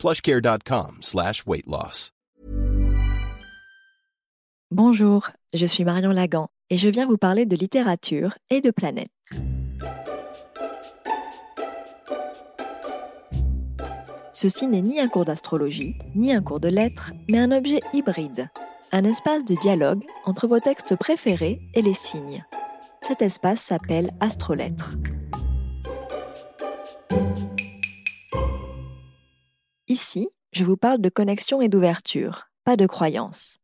plushcare.com slash. Bonjour, je suis Marion Lagan et je viens vous parler de littérature et de planète. Ceci n'est ni un cours d'astrologie, ni un cours de lettres, mais un objet hybride, un espace de dialogue entre vos textes préférés et les signes. Cet espace s'appelle Astrolettres. Ici, je vous parle de connexion et d'ouverture, pas de croyance.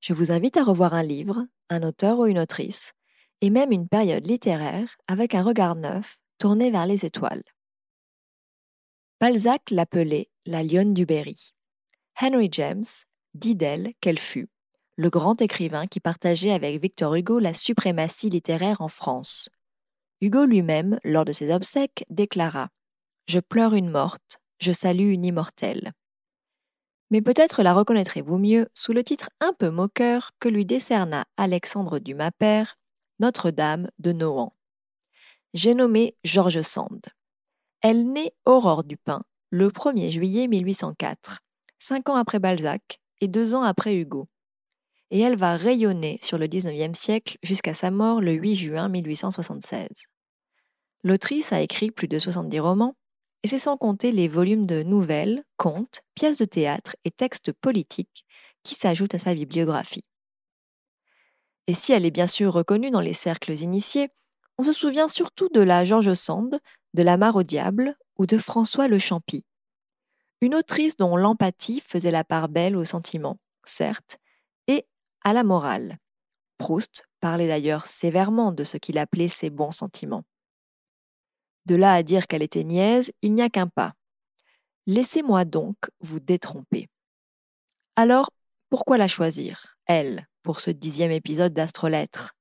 Je vous invite à revoir un livre, un auteur ou une autrice, et même une période littéraire avec un regard neuf tourné vers les étoiles. Balzac l'appelait la lionne du Berry. Henry James dit d'elle qu'elle fut le grand écrivain qui partageait avec Victor Hugo la suprématie littéraire en France. Hugo lui-même, lors de ses obsèques, déclara Je pleure une morte, je salue une immortelle. Mais peut-être la reconnaîtrez-vous mieux sous le titre un peu moqueur que lui décerna Alexandre Dumas père, Notre-Dame de Nohant. J'ai nommé George Sand. Elle naît Aurore Dupin le 1er juillet 1804, cinq ans après Balzac et deux ans après Hugo. Et elle va rayonner sur le XIXe siècle jusqu'à sa mort le 8 juin 1876. L'autrice a écrit plus de 70 romans, et c'est sans compter les volumes de nouvelles, contes, pièces de théâtre et textes politiques qui s'ajoutent à sa bibliographie. Et si elle est bien sûr reconnue dans les cercles initiés, on se souvient surtout de la George Sand, de la Mare au diable ou de François Le Champy. Une autrice dont l'empathie faisait la part belle aux sentiments, certes, et à la morale. Proust parlait d'ailleurs sévèrement de ce qu'il appelait ses bons sentiments. De là à dire qu'elle était niaise, il n'y a qu'un pas. Laissez-moi donc vous détromper. Alors, pourquoi la choisir, elle, pour ce dixième épisode d'Astrolettre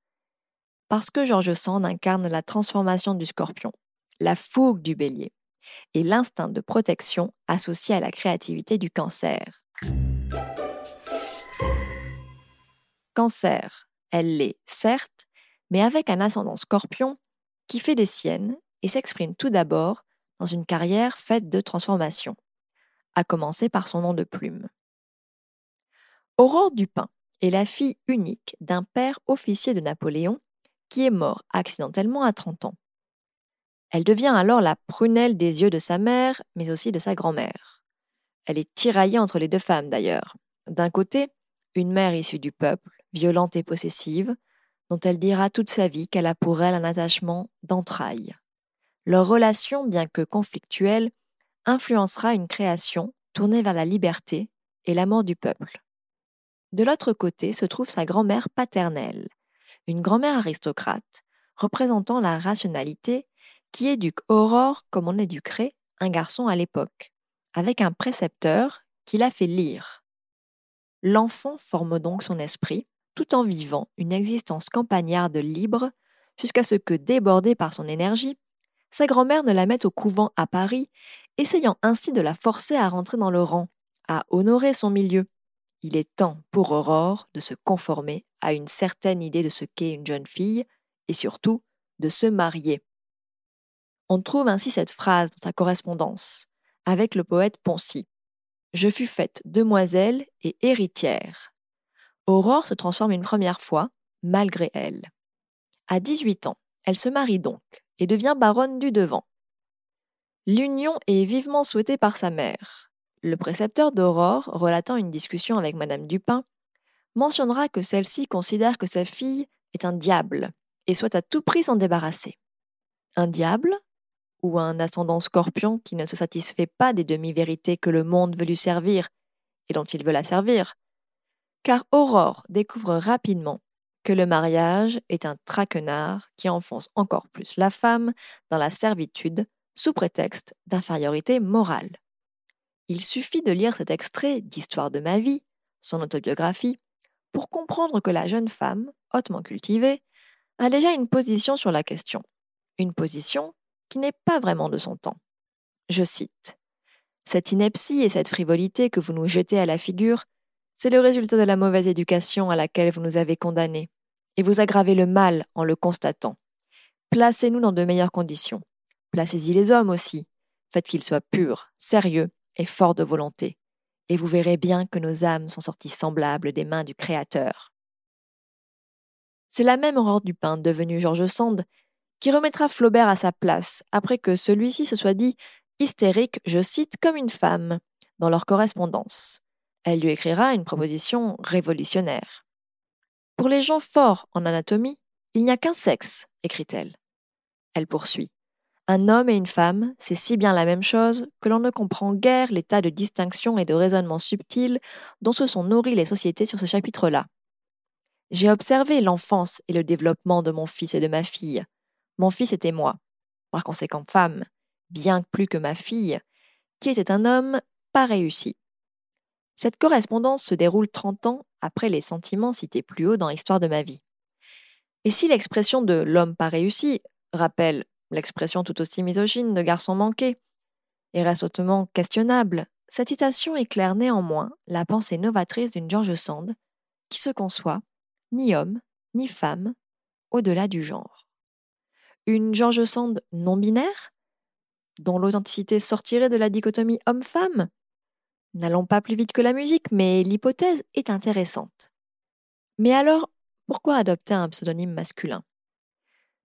Parce que George Sand incarne la transformation du scorpion, la fougue du bélier, et l'instinct de protection associé à la créativité du cancer. Cancer, elle l'est, certes, mais avec un ascendant scorpion qui fait des siennes et s'exprime tout d'abord dans une carrière faite de transformation, à commencer par son nom de plume. Aurore Dupin est la fille unique d'un père officier de Napoléon qui est mort accidentellement à 30 ans. Elle devient alors la prunelle des yeux de sa mère, mais aussi de sa grand-mère. Elle est tiraillée entre les deux femmes d'ailleurs. D'un côté, une mère issue du peuple, violente et possessive, dont elle dira toute sa vie qu'elle a pour elle un attachement d'entrailles. Leur relation, bien que conflictuelle, influencera une création tournée vers la liberté et l'amour du peuple. De l'autre côté se trouve sa grand-mère paternelle, une grand-mère aristocrate, représentant la rationalité, qui éduque Aurore comme on éduquerait un garçon à l'époque, avec un précepteur qui la fait lire. L'enfant forme donc son esprit, tout en vivant une existence campagnarde libre, jusqu'à ce que, débordé par son énergie, sa grand-mère ne la met au couvent à Paris, essayant ainsi de la forcer à rentrer dans le rang, à honorer son milieu. Il est temps pour Aurore de se conformer à une certaine idée de ce qu'est une jeune fille, et surtout de se marier. On trouve ainsi cette phrase dans sa correspondance avec le poète Poncy. Je fus faite demoiselle et héritière. Aurore se transforme une première fois, malgré elle. À 18 ans, elle se marie donc et devient baronne du Devant. L'union est vivement souhaitée par sa mère. Le précepteur d'Aurore, relatant une discussion avec Madame Dupin, mentionnera que celle-ci considère que sa fille est un diable et souhaite à tout prix s'en débarrasser. Un diable ou un ascendant scorpion qui ne se satisfait pas des demi-vérités que le monde veut lui servir et dont il veut la servir? Car Aurore découvre rapidement que le mariage est un traquenard qui enfonce encore plus la femme dans la servitude sous prétexte d'infériorité morale. Il suffit de lire cet extrait d'Histoire de ma vie son autobiographie, pour comprendre que la jeune femme, hautement cultivée, a déjà une position sur la question. Une position qui n'est pas vraiment de son temps. Je cite Cette ineptie et cette frivolité que vous nous jetez à la figure, c'est le résultat de la mauvaise éducation à laquelle vous nous avez condamnés, et vous aggravez le mal en le constatant. Placez-nous dans de meilleures conditions. Placez-y les hommes aussi. Faites qu'ils soient purs, sérieux et forts de volonté. Et vous verrez bien que nos âmes sont sorties semblables des mains du Créateur. C'est la même Aurore Dupin, devenue George Sand, qui remettra Flaubert à sa place après que celui-ci se soit dit hystérique, je cite, comme une femme, dans leur correspondance. Elle lui écrira une proposition révolutionnaire. Pour les gens forts en anatomie, il n'y a qu'un sexe, écrit-elle. Elle poursuit. Un homme et une femme, c'est si bien la même chose que l'on ne comprend guère l'état de distinction et de raisonnement subtil dont se sont nourries les sociétés sur ce chapitre-là. J'ai observé l'enfance et le développement de mon fils et de ma fille. Mon fils était moi, par conséquent femme, bien plus que ma fille, qui était un homme pas réussi. Cette correspondance se déroule 30 ans après les sentiments cités plus haut dans l'histoire de ma vie. Et si l'expression de l'homme pas réussi rappelle l'expression tout aussi misogyne de garçon manqué et reste hautement questionnable, cette citation éclaire néanmoins la pensée novatrice d'une George Sand qui se conçoit ni homme ni femme au-delà du genre. Une George Sand non binaire dont l'authenticité sortirait de la dichotomie homme-femme N'allons pas plus vite que la musique, mais l'hypothèse est intéressante. Mais alors, pourquoi adopter un pseudonyme masculin?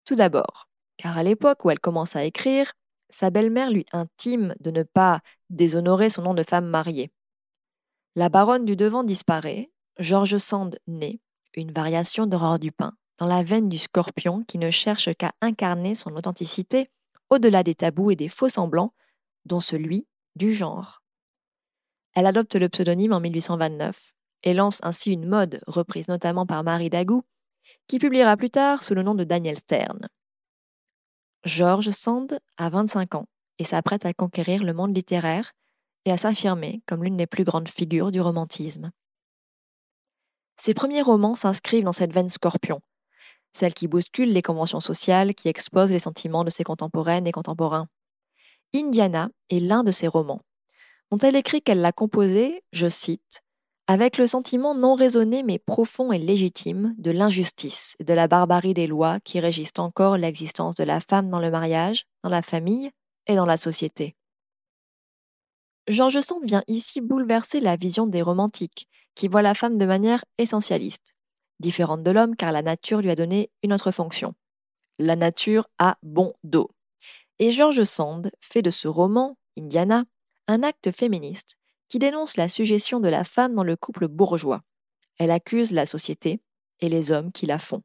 Tout d'abord, car à l'époque où elle commence à écrire, sa belle-mère lui intime de ne pas déshonorer son nom de femme mariée. La baronne du devant disparaît, George Sand naît, une variation d'Aurore Dupin, dans la veine du scorpion qui ne cherche qu'à incarner son authenticité au-delà des tabous et des faux semblants, dont celui du genre. Elle adopte le pseudonyme en 1829 et lance ainsi une mode reprise notamment par Marie Dagou, qui publiera plus tard sous le nom de Daniel Stern. George Sand a 25 ans et s'apprête à conquérir le monde littéraire et à s'affirmer comme l'une des plus grandes figures du romantisme. Ses premiers romans s'inscrivent dans cette veine scorpion, celle qui bouscule les conventions sociales, qui expose les sentiments de ses contemporaines et contemporains. Indiana est l'un de ses romans, dont elle écrit qu'elle l'a composé, je cite, avec le sentiment non raisonné mais profond et légitime de l'injustice et de la barbarie des lois qui régissent encore l'existence de la femme dans le mariage, dans la famille et dans la société. Georges Sand vient ici bouleverser la vision des romantiques, qui voient la femme de manière essentialiste, différente de l'homme car la nature lui a donné une autre fonction. La nature a bon dos. Et Georges Sand fait de ce roman, Indiana, un acte féministe qui dénonce la suggestion de la femme dans le couple bourgeois. Elle accuse la société et les hommes qui la font.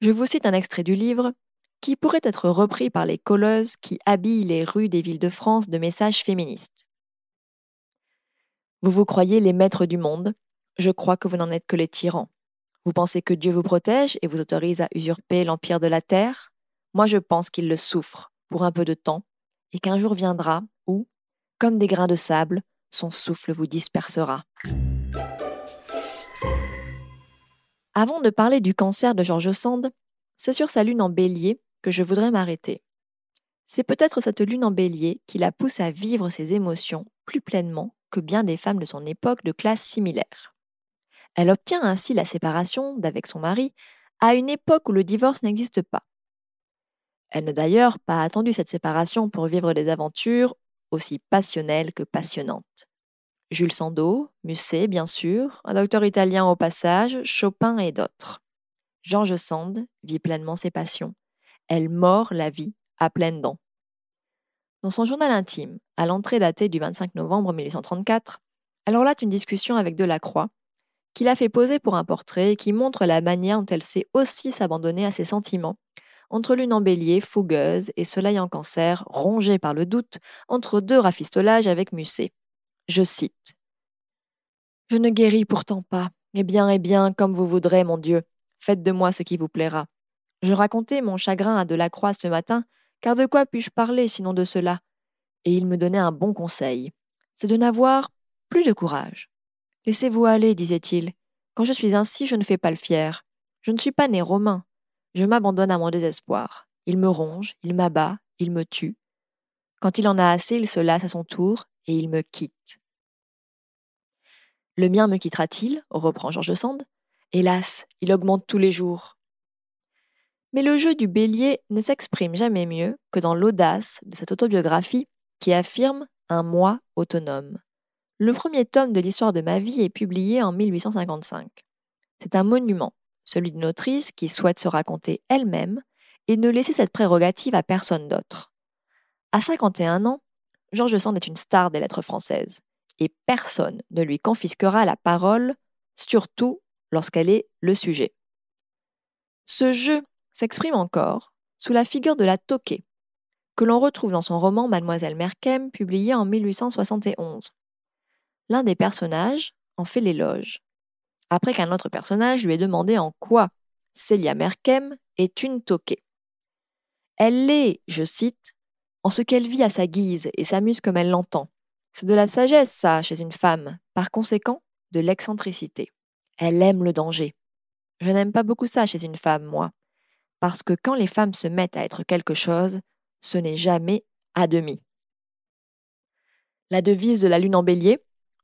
Je vous cite un extrait du livre qui pourrait être repris par les colleuses qui habillent les rues des villes de France de messages féministes. Vous vous croyez les maîtres du monde, je crois que vous n'en êtes que les tyrans. Vous pensez que Dieu vous protège et vous autorise à usurper l'empire de la terre? Moi je pense qu'il le souffre pour un peu de temps et qu'un jour viendra où, comme des grains de sable, son souffle vous dispersera. Avant de parler du cancer de George Sand, c'est sur sa lune en bélier que je voudrais m'arrêter. C'est peut-être cette lune en bélier qui la pousse à vivre ses émotions plus pleinement que bien des femmes de son époque de classe similaire. Elle obtient ainsi la séparation d'avec son mari à une époque où le divorce n'existe pas. Elle n'a d'ailleurs pas attendu cette séparation pour vivre des aventures aussi passionnelles que passionnantes. Jules Sandeau, Musset, bien sûr, un docteur italien au passage, Chopin et d'autres. George Sand vit pleinement ses passions. Elle mord la vie à pleines dents. Dans son journal intime, à l'entrée datée du 25 novembre 1834, elle relate une discussion avec Delacroix, qui l'a fait poser pour un portrait qui montre la manière dont elle sait aussi s'abandonner à ses sentiments entre lune en bélier, fougueuse, et soleil en cancer, rongé par le doute, entre deux rafistolages avec Musset. Je cite. Je ne guéris pourtant pas. Eh bien, eh bien, comme vous voudrez, mon Dieu. Faites de moi ce qui vous plaira. Je racontais mon chagrin à Delacroix ce matin, car de quoi puis-je parler sinon de cela? Et il me donnait un bon conseil. C'est de n'avoir plus de courage. Laissez-vous aller, disait-il. Quand je suis ainsi, je ne fais pas le fier. Je ne suis pas né romain. Je m'abandonne à mon désespoir. Il me ronge, il m'abat, il me tue. Quand il en a assez, il se lasse à son tour et il me quitte. Le mien me quittera-t-il? reprend George Sand. Hélas, il augmente tous les jours. Mais le jeu du bélier ne s'exprime jamais mieux que dans l'audace de cette autobiographie qui affirme un moi autonome. Le premier tome de l'histoire de ma vie est publié en 1855. C'est un monument, celui d'une autrice qui souhaite se raconter elle-même et ne laisser cette prérogative à personne d'autre. À 51 ans, Georges Sand est une star des lettres françaises et personne ne lui confisquera la parole, surtout lorsqu'elle est le sujet. Ce jeu s'exprime encore sous la figure de la toquée, que l'on retrouve dans son roman Mademoiselle Merkem, publié en 1871. L'un des personnages en fait l'éloge, après qu'un autre personnage lui ait demandé en quoi Célia Merkem est une toquée. Elle l'est, je cite, en ce qu'elle vit à sa guise et s'amuse comme elle l'entend. C'est de la sagesse, ça, chez une femme, par conséquent, de l'excentricité. Elle aime le danger. Je n'aime pas beaucoup ça chez une femme, moi, parce que quand les femmes se mettent à être quelque chose, ce n'est jamais à demi. La devise de la lune en bélier,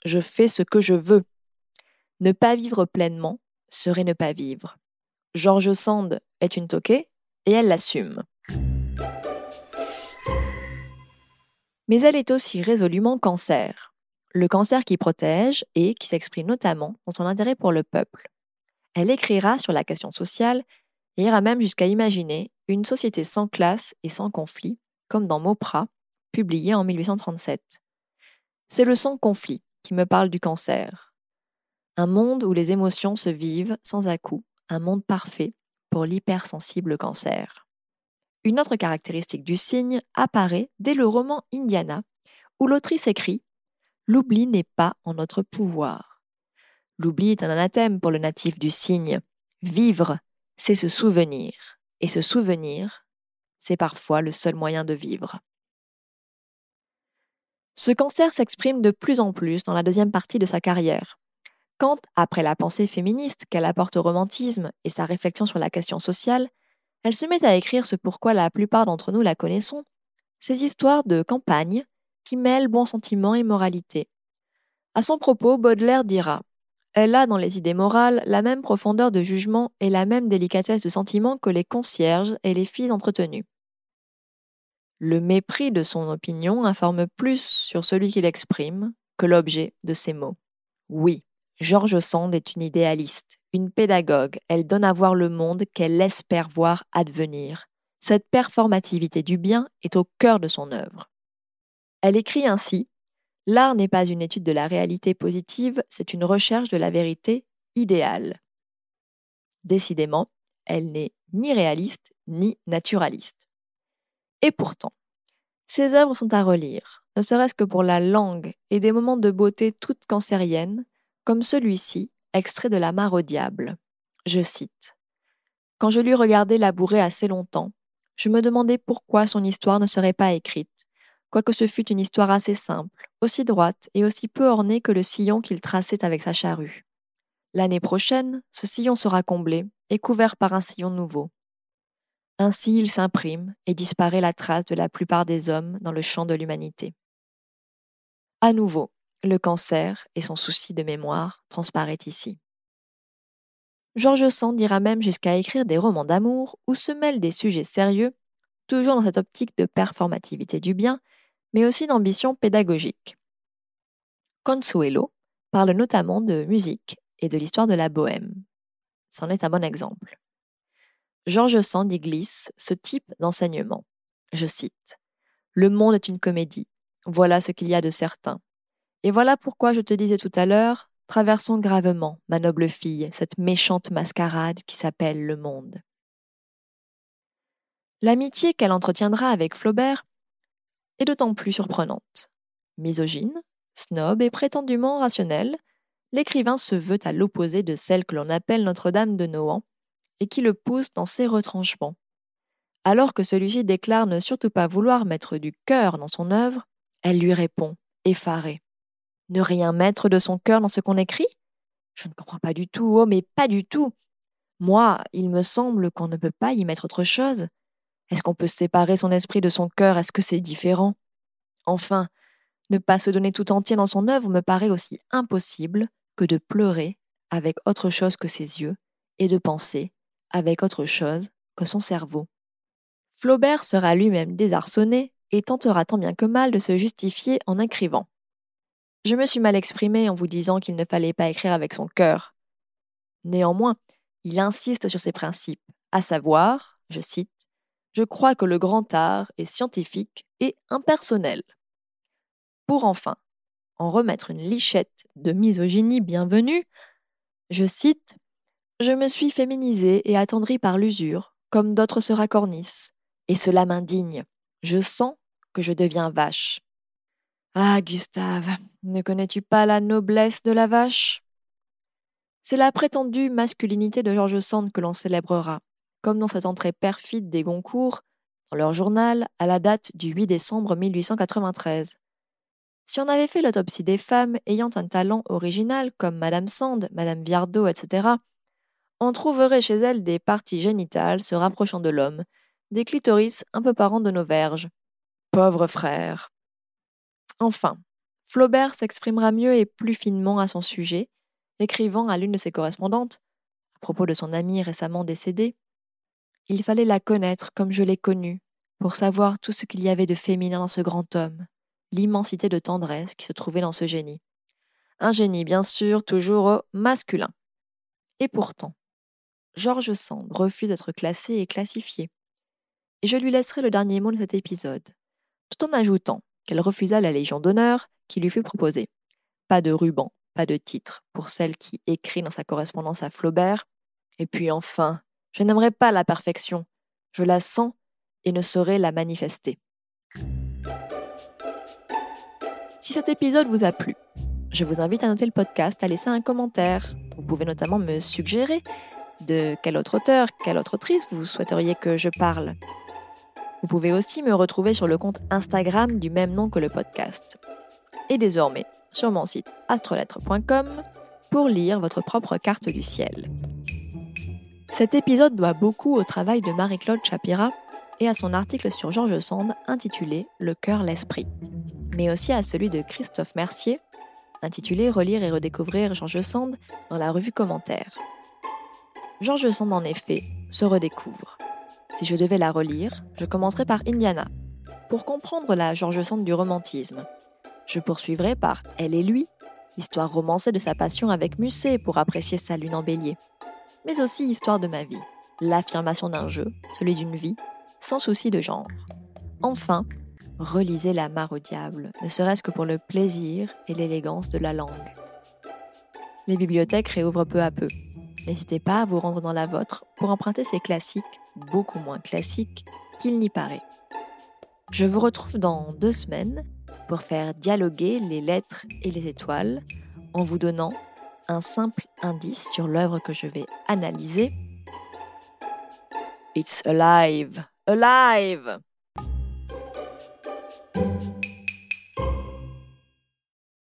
je fais ce que je veux. Ne pas vivre pleinement serait ne pas vivre. George Sand est une toquée et elle l'assume. Mais elle est aussi résolument cancer. Le cancer qui protège et qui s'exprime notamment dans son intérêt pour le peuple. Elle écrira sur la question sociale et ira même jusqu'à imaginer une société sans classe et sans conflit, comme dans Mauprat, publié en 1837. C'est le sans-conflit qui me parle du cancer. Un monde où les émotions se vivent sans à-coup, un monde parfait pour l'hypersensible cancer. Une autre caractéristique du signe apparaît dès le roman Indiana, où l'autrice écrit L'oubli n'est pas en notre pouvoir. L'oubli est un anathème pour le natif du signe. Vivre, c'est se souvenir. Et se souvenir, c'est parfois le seul moyen de vivre. Ce cancer s'exprime de plus en plus dans la deuxième partie de sa carrière. Quand, après la pensée féministe qu'elle apporte au romantisme et sa réflexion sur la question sociale, elle se met à écrire ce pourquoi la plupart d'entre nous la connaissons, ces histoires de campagne qui mêlent bons sentiments et moralité. À son propos, Baudelaire dira Elle a dans les idées morales la même profondeur de jugement et la même délicatesse de sentiment que les concierges et les filles entretenues. Le mépris de son opinion informe plus sur celui qu'il exprime que l'objet de ses mots. Oui, George Sand est une idéaliste, une pédagogue. Elle donne à voir le monde qu'elle espère voir advenir. Cette performativité du bien est au cœur de son œuvre. Elle écrit ainsi L'art n'est pas une étude de la réalité positive, c'est une recherche de la vérité idéale. Décidément, elle n'est ni réaliste ni naturaliste. Et pourtant, ses œuvres sont à relire, ne serait-ce que pour la langue et des moments de beauté toutes cancériennes, comme celui-ci, extrait de La mare au diable. Je cite. Quand je lui regardais labourer assez longtemps, je me demandais pourquoi son histoire ne serait pas écrite, quoique ce fût une histoire assez simple, aussi droite et aussi peu ornée que le sillon qu'il traçait avec sa charrue. L'année prochaine, ce sillon sera comblé et couvert par un sillon nouveau. Ainsi il s'imprime et disparaît la trace de la plupart des hommes dans le champ de l'humanité. À nouveau, le cancer et son souci de mémoire transparaît ici. Georges Sand dira même jusqu'à écrire des romans d'amour où se mêlent des sujets sérieux, toujours dans cette optique de performativité du bien, mais aussi d'ambition pédagogique. Consuelo parle notamment de musique et de l'histoire de la bohème. C'en est un bon exemple. Georges Sand y glisse ce type d'enseignement. Je cite Le monde est une comédie. Voilà ce qu'il y a de certain. Et voilà pourquoi je te disais tout à l'heure, traversons gravement, ma noble fille, cette méchante mascarade qui s'appelle le monde. L'amitié qu'elle entretiendra avec Flaubert est d'autant plus surprenante. Misogyne, snob et prétendument rationnelle, l'écrivain se veut à l'opposé de celle que l'on appelle Notre-Dame de Nohant et qui le pousse dans ses retranchements. Alors que celui-ci déclare ne surtout pas vouloir mettre du cœur dans son œuvre, elle lui répond, effarée. Ne rien mettre de son cœur dans ce qu'on écrit? Je ne comprends pas du tout, oh, mais pas du tout. Moi, il me semble qu'on ne peut pas y mettre autre chose. Est-ce qu'on peut séparer son esprit de son cœur? Est-ce que c'est différent? Enfin, ne pas se donner tout entier dans son œuvre me paraît aussi impossible que de pleurer avec autre chose que ses yeux et de penser avec autre chose que son cerveau. Flaubert sera lui-même désarçonné et tentera tant bien que mal de se justifier en écrivant. Je me suis mal exprimé en vous disant qu'il ne fallait pas écrire avec son cœur. Néanmoins, il insiste sur ses principes, à savoir, je cite, Je crois que le grand art est scientifique et impersonnel. Pour enfin en remettre une lichette de misogynie bienvenue, je cite Je me suis féminisée et attendrie par l'usure, comme d'autres se racornissent, et cela m'indigne. Je sens que je deviens vache. Ah, Gustave, ne connais-tu pas la noblesse de la vache? C'est la prétendue masculinité de George Sand que l'on célébrera, comme dans cette entrée perfide des Goncourt, dans leur journal, à la date du 8 décembre 1893. Si on avait fait l'autopsie des femmes ayant un talent original, comme Madame Sand, Madame Viardot, etc., on trouverait chez elles des parties génitales se rapprochant de l'homme, des clitoris un peu parents de nos verges. Pauvre frère. Enfin, Flaubert s'exprimera mieux et plus finement à son sujet, écrivant à l'une de ses correspondantes, à propos de son amie récemment décédée, Il fallait la connaître comme je l'ai connue, pour savoir tout ce qu'il y avait de féminin dans ce grand homme, l'immensité de tendresse qui se trouvait dans ce génie. Un génie, bien sûr, toujours masculin. Et pourtant, George Sand refuse d'être classé et classifié. Et je lui laisserai le dernier mot de cet épisode, tout en ajoutant qu'elle refusa la Légion d'honneur qui lui fut proposée. Pas de ruban, pas de titre pour celle qui écrit dans sa correspondance à Flaubert. Et puis enfin, je n'aimerais pas la perfection. Je la sens et ne saurais la manifester. Si cet épisode vous a plu, je vous invite à noter le podcast, à laisser un commentaire. Vous pouvez notamment me suggérer de quel autre auteur, quelle autre autrice vous souhaiteriez que je parle. Vous pouvez aussi me retrouver sur le compte Instagram du même nom que le podcast. Et désormais, sur mon site astrolettre.com pour lire votre propre carte du ciel. Cet épisode doit beaucoup au travail de Marie-Claude Chapira et à son article sur Georges Sand intitulé Le cœur, l'esprit, mais aussi à celui de Christophe Mercier intitulé Relire et redécouvrir Georges Sand dans la revue Commentaire. Georges Sand, en effet, se redécouvre. Si je devais la relire, je commencerai par Indiana, pour comprendre la Georges Sand du romantisme. Je poursuivrai par Elle et lui, l'histoire romancée de sa passion avec Musset pour apprécier sa lune en bélier. Mais aussi Histoire de ma vie, l'affirmation d'un jeu, celui d'une vie, sans souci de genre. Enfin, relisez La mare au diable, ne serait-ce que pour le plaisir et l'élégance de la langue. Les bibliothèques réouvrent peu à peu. N'hésitez pas à vous rendre dans la vôtre pour emprunter ces classiques, beaucoup moins classiques qu'il n'y paraît. Je vous retrouve dans deux semaines pour faire dialoguer les lettres et les étoiles en vous donnant un simple indice sur l'œuvre que je vais analyser. It's alive! alive